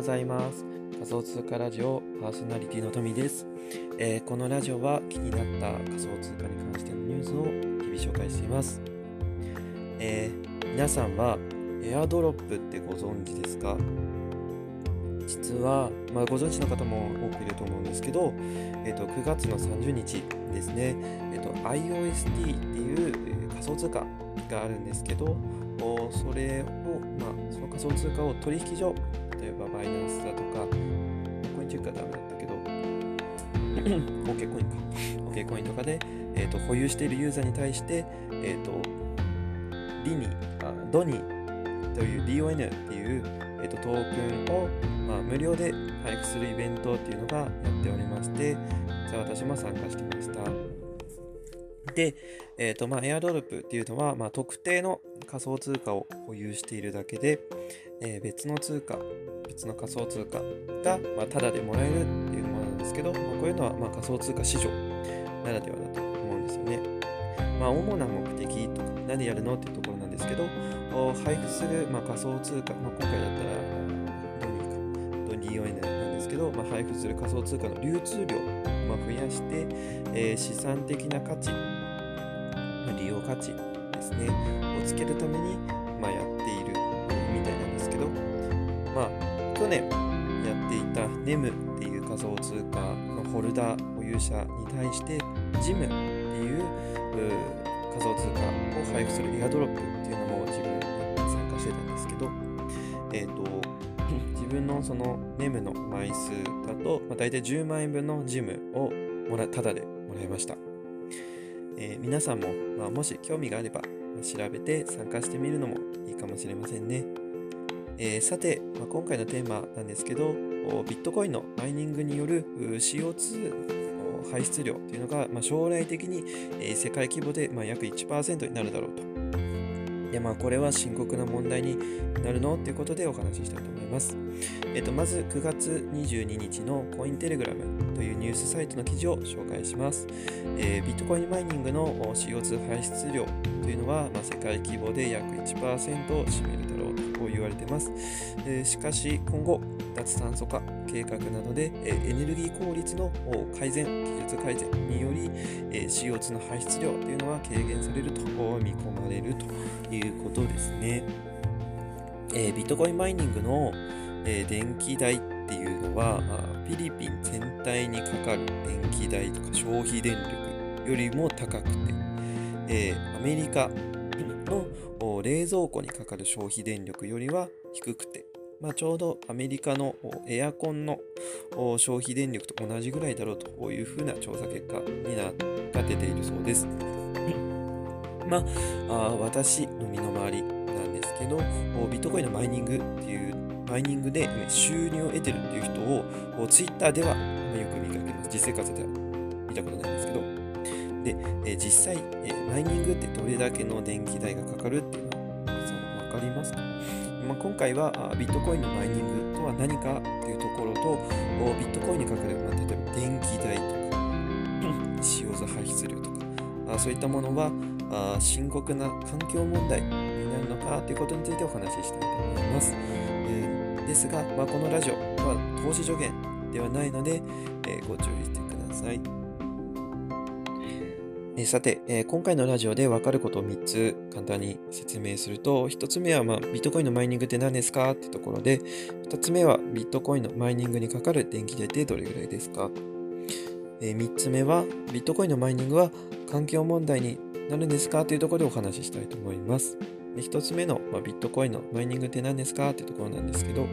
ございます。仮想通貨ラジオパーソナリティのトミです、えー、このラジオは気になった仮想通貨に関してのニュースを日々紹介しています、えー、皆さんはエアドロップってご存知ですか？実は、まあ、ご存知の方も多くいると思うんですけど、えーと、9月の30日ですね、えーと、IOST っていう仮想通貨があるんですけどそれを、まあ、その仮想通貨を取引所例えばバイナンスだとかコインチェックはダメだったけど OK コインか OK コインとかで、えーと、保有しているユーザーに対して、えーと、リニあドニという DON っていう、えーと、トークンを、まあ、無料で配布するイベントっていうのがやっておりましてじゃあ私も参加してました。で、えーとまあ、エアドロップっていうのは、まあ、特定の仮想通貨を保有しているだけで、えー、別の通貨、別の仮想通貨が、まあ、タダでもらえるっていうものなんですけど、まあ、こういうのは、まあ、仮想通貨市場ならではだと思うんですよね。まあ、主な目的とか、何やるのっていうところなんですけど、配布する、まあ、仮想通貨、まあ、今回だったら、ドニーか、ドニー ON なんですけど、まあ、配布する仮想通貨の流通量を、ま、増やして、えー、資産的な価値ま利用価値ですね。をつけるために、まあ、やっているみたいなんですけど、まあ、去年やっていた NEM っていう仮想通貨のホルダー保有者に対して JIM っていう仮想通貨を配布するエアドロップっていうのも自分参加してたんですけど、えっ、ー、と自分のその NEM の枚数だと、まあ、大体10万円分の JIM をもらただでもらいました。えー、皆さんも、まあ、もし興味があれば、調べて参加してみるのもいいかもしれませんね。えー、さて、まあ、今回のテーマなんですけど、ビットコインのマイニングによる CO2 排出量というのが、まあ、将来的に、世界規模で、ま約1%になるだろうと。でまあ、これは深刻な問題になるのということでお話ししたいと思います。えっと、まず9月22日のコインテレグラムというニュースサイトの記事を紹介します。えー、ビットコインマイニングの CO2 排出量というのは、まあ、世界規模で約1%を占めるだろうと言われています。えー、しかし今後、脱炭素化計画などで、エネルギー効率の改善、技術改善により、CO2 の排出量というのは軽減されると見込まれるということですね。え、ビットコインマイニングの、え、電気代っていうのは、フィリピン全体にかかる電気代とか消費電力よりも高くて、え、アメリカの冷蔵庫にかかる消費電力よりは低くて、まあ、ちょうどアメリカのエアコンの消費電力と同じぐらいだろうというふうな調査結果になが出ているそうです。まあ、私の身の回りなんですけど、ビットコインのマイニングっていうマイニングで収入を得てるっていう人をツイッターではよく見かけます。実生活では見たことないんですけど。で、え実際、えマイニングってどれだけの電気代がかかるっていうのは分かりますか、まあ、今回はビットコインのマイニングとは何かっていうところとビットコインにかかる、まあ、例えば電気代とか CO2 排出量とかあそういったものはあ深刻な環境問題になるのかということについてお話ししたいと思います。えですが、まあ、このラジオは投資助言ではないので、えー、ご注意してください。え、さて、え、今回のラジオで分かることを3つ簡単に説明すると、1つ目は、まあ、ビットコインのマイニングって何ですかってところで、2つ目はビットコインのマイニングにかかる電気代ってどれぐらいですか、え3つ目はビットコインのマイニングは環境問題になるんですかというところでお話ししたいと思います。1つ目の、まあ、ビットコインのマイニングって何ですかってところなんですけど、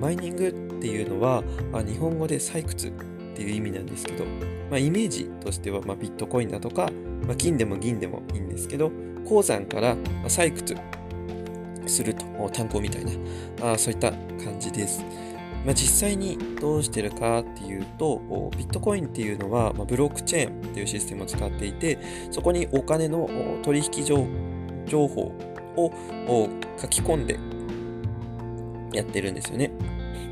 マイニングっていうのは、まあ、日本語で採掘っていう意味なんですけど、まあ、イメージとしては、ま、ビットコインだとか、まあ、金でも銀でもいいんですけど、鉱山から採掘すると、炭鉱みたいな、あそういった感じです。まあ、実際にどうしてるかっていうと、ビットコインっていうのは、ま、ブロックチェーンっていうシステムを使っていて、そこにお金の取引情報を書き込んでやってるんですよね。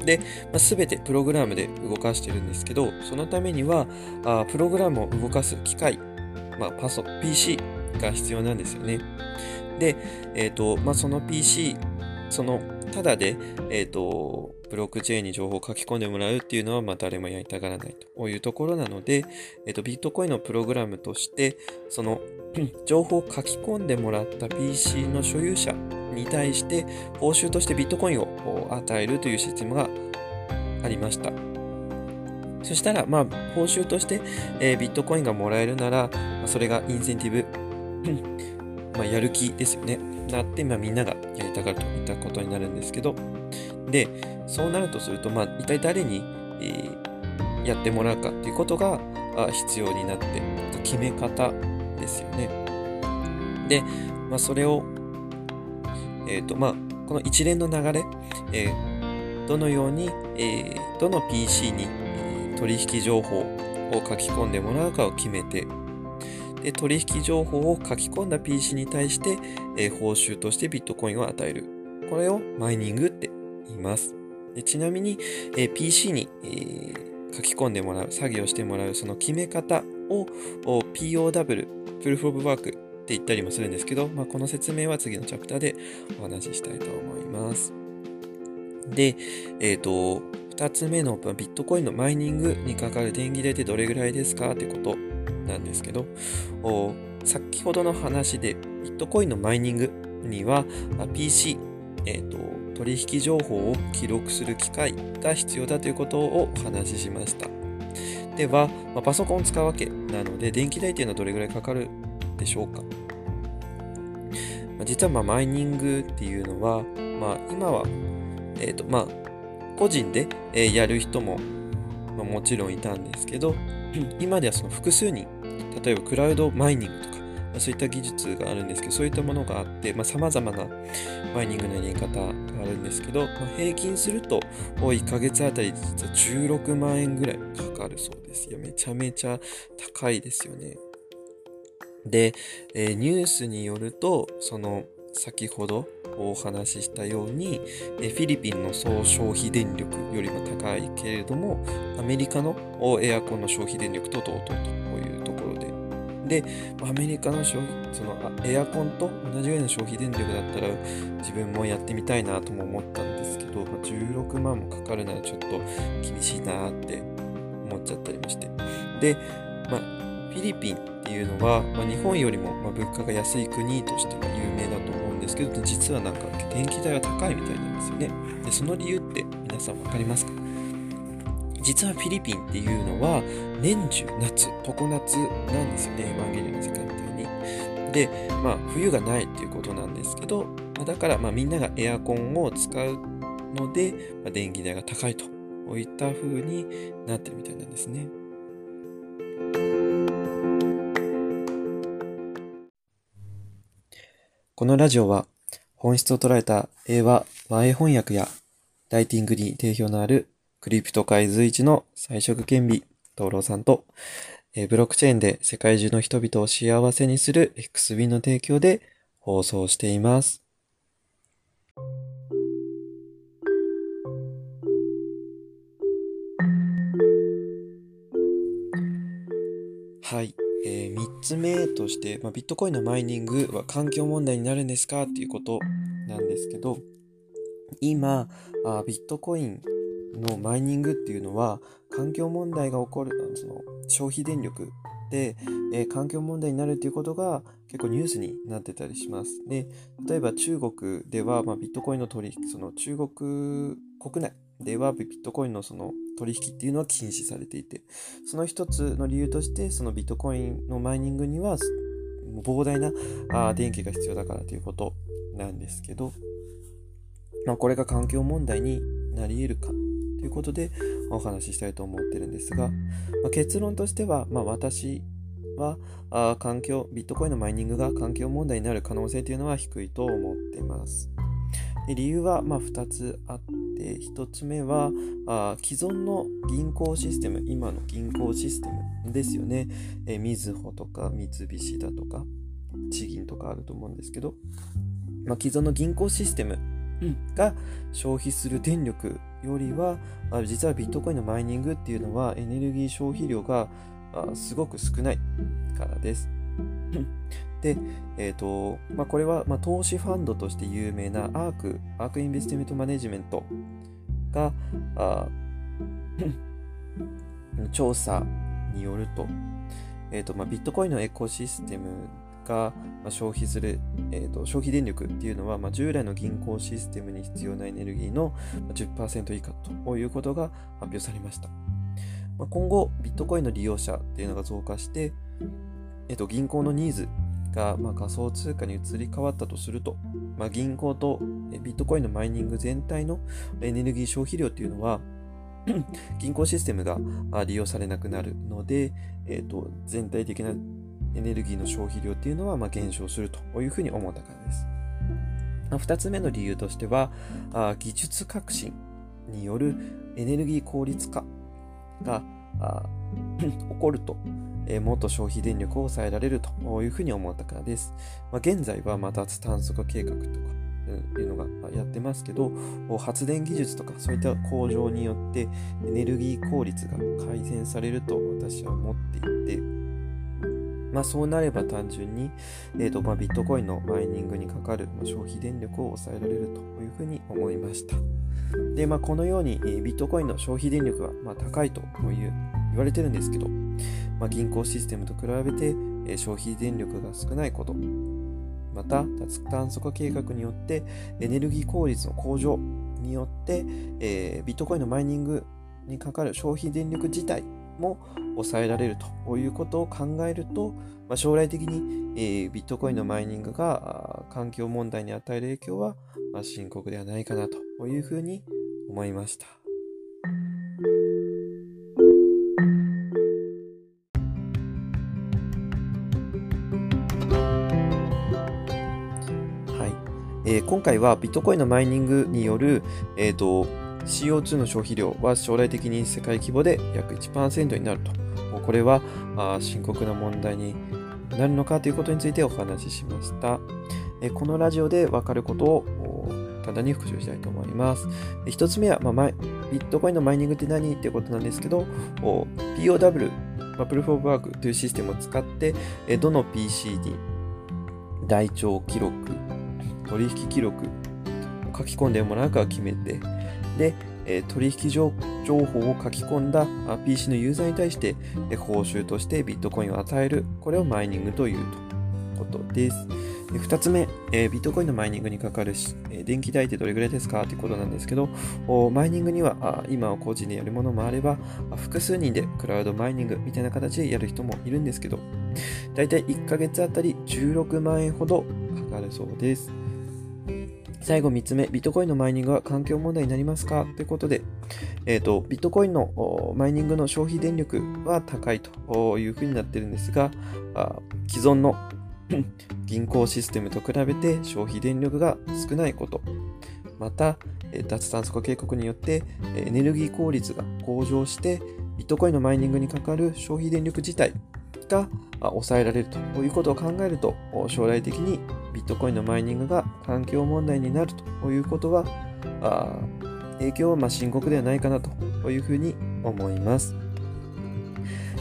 で、まあ、全てプログラムで動かしてるんですけど、そのためには、あプログラムを動かす機械、まあ、パソ、PC が必要なんですよね。で、えっ、ー、と、まあ、その PC、その、ただで、えっ、ー、と、ブロックチェーンに情報を書き込んでもらうっていうのは、まあ、誰もやりたがらないというところなので、えっと、ビットコインのプログラムとして、その 情報を書き込んでもらった PC の所有者に対して報酬としてビットコインを与えるというシステムがありました。そしたら、まあ、報酬として、えー、ビットコインがもらえるなら、ま、それがインセンティブ、まあ、やる気ですよね。なって、まあ、みんながやりたがるといったことになるんですけど、で、そうなるとすると、まあ、一体誰に、えー、やってもらうかっていうことが必要になって、決め方ですよね。で、まあ、それを、え、ー、と、まあ、この一連の流れ、えー、どのように、えー、どの PC に、え取引情報を書き込んでもらうかを決めて、で取引情報を書き込んだ PC に対して、え報酬としてビットコインを与える。これをマイニングって言います。でちなみに、え PC に、えー、書き込んでもらう、作業してもらうその決め方を POW、Proof of Work って言ったりもするんですけど、まあ、この説明は次のチャプターでお話ししたいと思います。で、えっ、ー、と、2つ目のビットコインのマイニングにかかる電気代ってどれぐらいですかってことなんですけど、先ほどの話でビットコインのマイニングには PC、えーと、取引情報を記録する機械が必要だということをお話ししました。では、まあ、パソコンを使うわけなので、電気代っていうのはどれぐらいかかるでしょうか、実はまあマイニングっていうのは、まあ、今は、え、ー、と、まあ、個人で、えやる人も、まあ、もちろんいたんですけど、今ではその複数人、例えばクラウドマイニングとか、まあ、そういった技術があるんですけど、そういったものがあってさ、まあ、様々なマイニングのやり方があるんですけど、まあ、平均すると、1ヶ月あたり実は16万円ぐらいかかるそうですよ。めちゃめちゃ高いですよね。で、えー、ニュースによると、その、先ほどお話ししたように、フィリピンの総消費電力よりも高いけれども、アメリカのエアコンの消費電力と同等というところで、で、アメリカの消費、そのエアコンと同じぐらいの消費電力だったら自分もやってみたいなとも思ったんですけど、16万もかかるならちょっと厳しいなって思っちゃったりもして。で、まあ、フィリピンっていうのは、まあ、日本よりもま物価が安い国としては有名だと思うんですけど、実はなんか電気代は高いみたいなんですよね。で、その理由って皆さん分かりますか？実はフィリピンっていうのは年中夏、常夏なんですよね、エヴァンゲリオンの時間帯に。で、まあ冬がないっていうことなんですけど、ま、だからまみんながエアコンを使うので、ま、電気代が高いといった風になってるみたいなんですね。このラジオは本質を捉えた英和和英翻訳やライティングに定評のあるクリプト界随一の彩色兼備、東郎さんと、ブロックチェーンで世界中の人々を幸せにする XB の提供で放送しています。はい。えー、3つ目として、まあ、ビットコインのマイニングは環境問題になるんですかっていうことなんですけど、今、あビットコインのマイニングっていうのは、環境問題が起こる、その消費電力で、えー、環境問題になるっていうことが結構ニュースになってたりします。で、例えば中国では、まあ、ビットコインの取引、その中国国内ではビットコインのその取引っていうのは禁止されていて、その一つの理由として、そのビットコインのマイニングには膨大なあ電気が必要だからということなんですけど、まあ、これが環境問題になり得るかということでお話ししたいと思ってるんですが、まあ、結論としては、まあ、私はあ環境、ビットコインのマイニングが環境問題になる可能性というのは低いと思っています。で理由はまあ2つあって、1つ目はあ既存の銀行システム、今の銀行システムですよね。えみずほとか三菱だとか、地銀とかあると思うんですけど、まあ、既存の銀行システムが消費する電力よりは、あ実はビットコインのマイニングっていうのはエネルギー消費量があすごく少ないからです。で、え、ー、と、まあ、これは、まあ、投資ファンドとして有名なアーク、アークインベスティメントマネジメントがあ 調査によると,、えーとまあ、ビットコインのエコシステムが消費する、えーと、消費電力っていうのは、まあ、従来の銀行システムに必要なエネルギーの10%以下ということが発表されました。まあ、今後、ビットコインの利用者っていうのが増加して、えーと、銀行のニーズが、まあ、仮想通貨に移り変わったとすると、まあ、銀行とビットコインのマイニング全体のエネルギー消費量っていうのは、銀行システムが利用されなくなるので、えーと、全体的なエネルギーの消費量っていうのはま減少するというふうに思ったからです。2つ目の理由としては、技術革新によるエネルギー効率化が 起こると、えー、もっと消費電力を抑えられるというふうに思ったからです。まあ、現在はま脱炭素化計画とかいうのがやってますけど、発電技術とかそういった向上によってエネルギー効率が改善されると私は思っていて、まあ、そうなれば単純に、えーとまあ、ビットコインのマイニングにかかる消費電力を抑えられるというふうに思いました。で、まあ、このように、えー、ビットコインの消費電力は、まあ、高いという言われてるんですけど、まあ、銀行システムと比べて、え、消費電力が少ないこと、また脱炭素化計画によってエネルギー効率の向上によって、えー、ビットコインのマイニングにかかる消費電力自体も抑えられるということを考えると、まあ、将来的に、えー、ビットコインのマイニングが環境問題に与える影響は、まあ、深刻ではないかなというふうに思いました。えー、今回はビットコインのマイニングによる、えーと、CO2 の消費量は将来的に世界規模で約1%になると。これはあ深刻な問題になるのかということについてお話ししました。え、このラジオで分かることを簡単に復習したいと思います。一つ目は、まあ、ビットコインのマイニングって何ってことなんですけど、POW、まあ、プルフォーワークというシステムを使って、どの PC に台帳記録、取引記録書き込んでもらうか決めて、で、え取引情報を書き込んだ PC のユーザーに対して報酬としてビットコインを与える。これをマイニングということです。2つ目、えビットコインのマイニングにかかるし、え電気代ってどれぐらいですかということなんですけど、マイニングにはあ今は個人でやるものもあれば、複数人でクラウドマイニングみたいな形でやる人もいるんですけど、だいたい1ヶ月あたり16万円ほどかかるそうです。最後3つ目、ビットコインのマイニングは環境問題になりますか？ということで、えーと、ビットコインのマイニングの消費電力は高いというふうになっているんですが、あ既存の 銀行システムと比べて消費電力が少ないこと、また、脱炭素化計画によってエネルギー効率が向上して、ビットコインのマイニングにかかる消費電力自体が抑えられるということを考えると、将来的にビットコインのマイニングが環境問題になるということは、影響はま深刻ではないかなというふうに思います。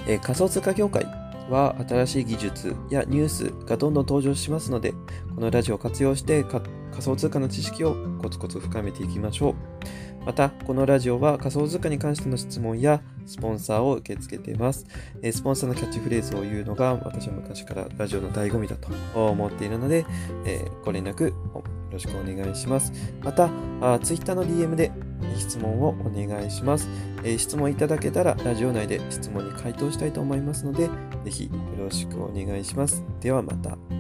え仮想通貨業界は新しい技術やニュースがどんどん登場しますので、このラジオを活用して仮想通貨の知識をコツコツ深めていきましょう。また、このラジオは仮想通貨に関しての質問やスポンサーを受け付けています。スポンサーのキャッチフレーズを言うのが私は昔からラジオの醍醐味だと思っているので、ご連絡よろしくお願いします。また、Twitter の DM で質問をお願いします。質問いただけたらラジオ内で質問に回答したいと思いますので、ぜひよろしくお願いします。ではまた。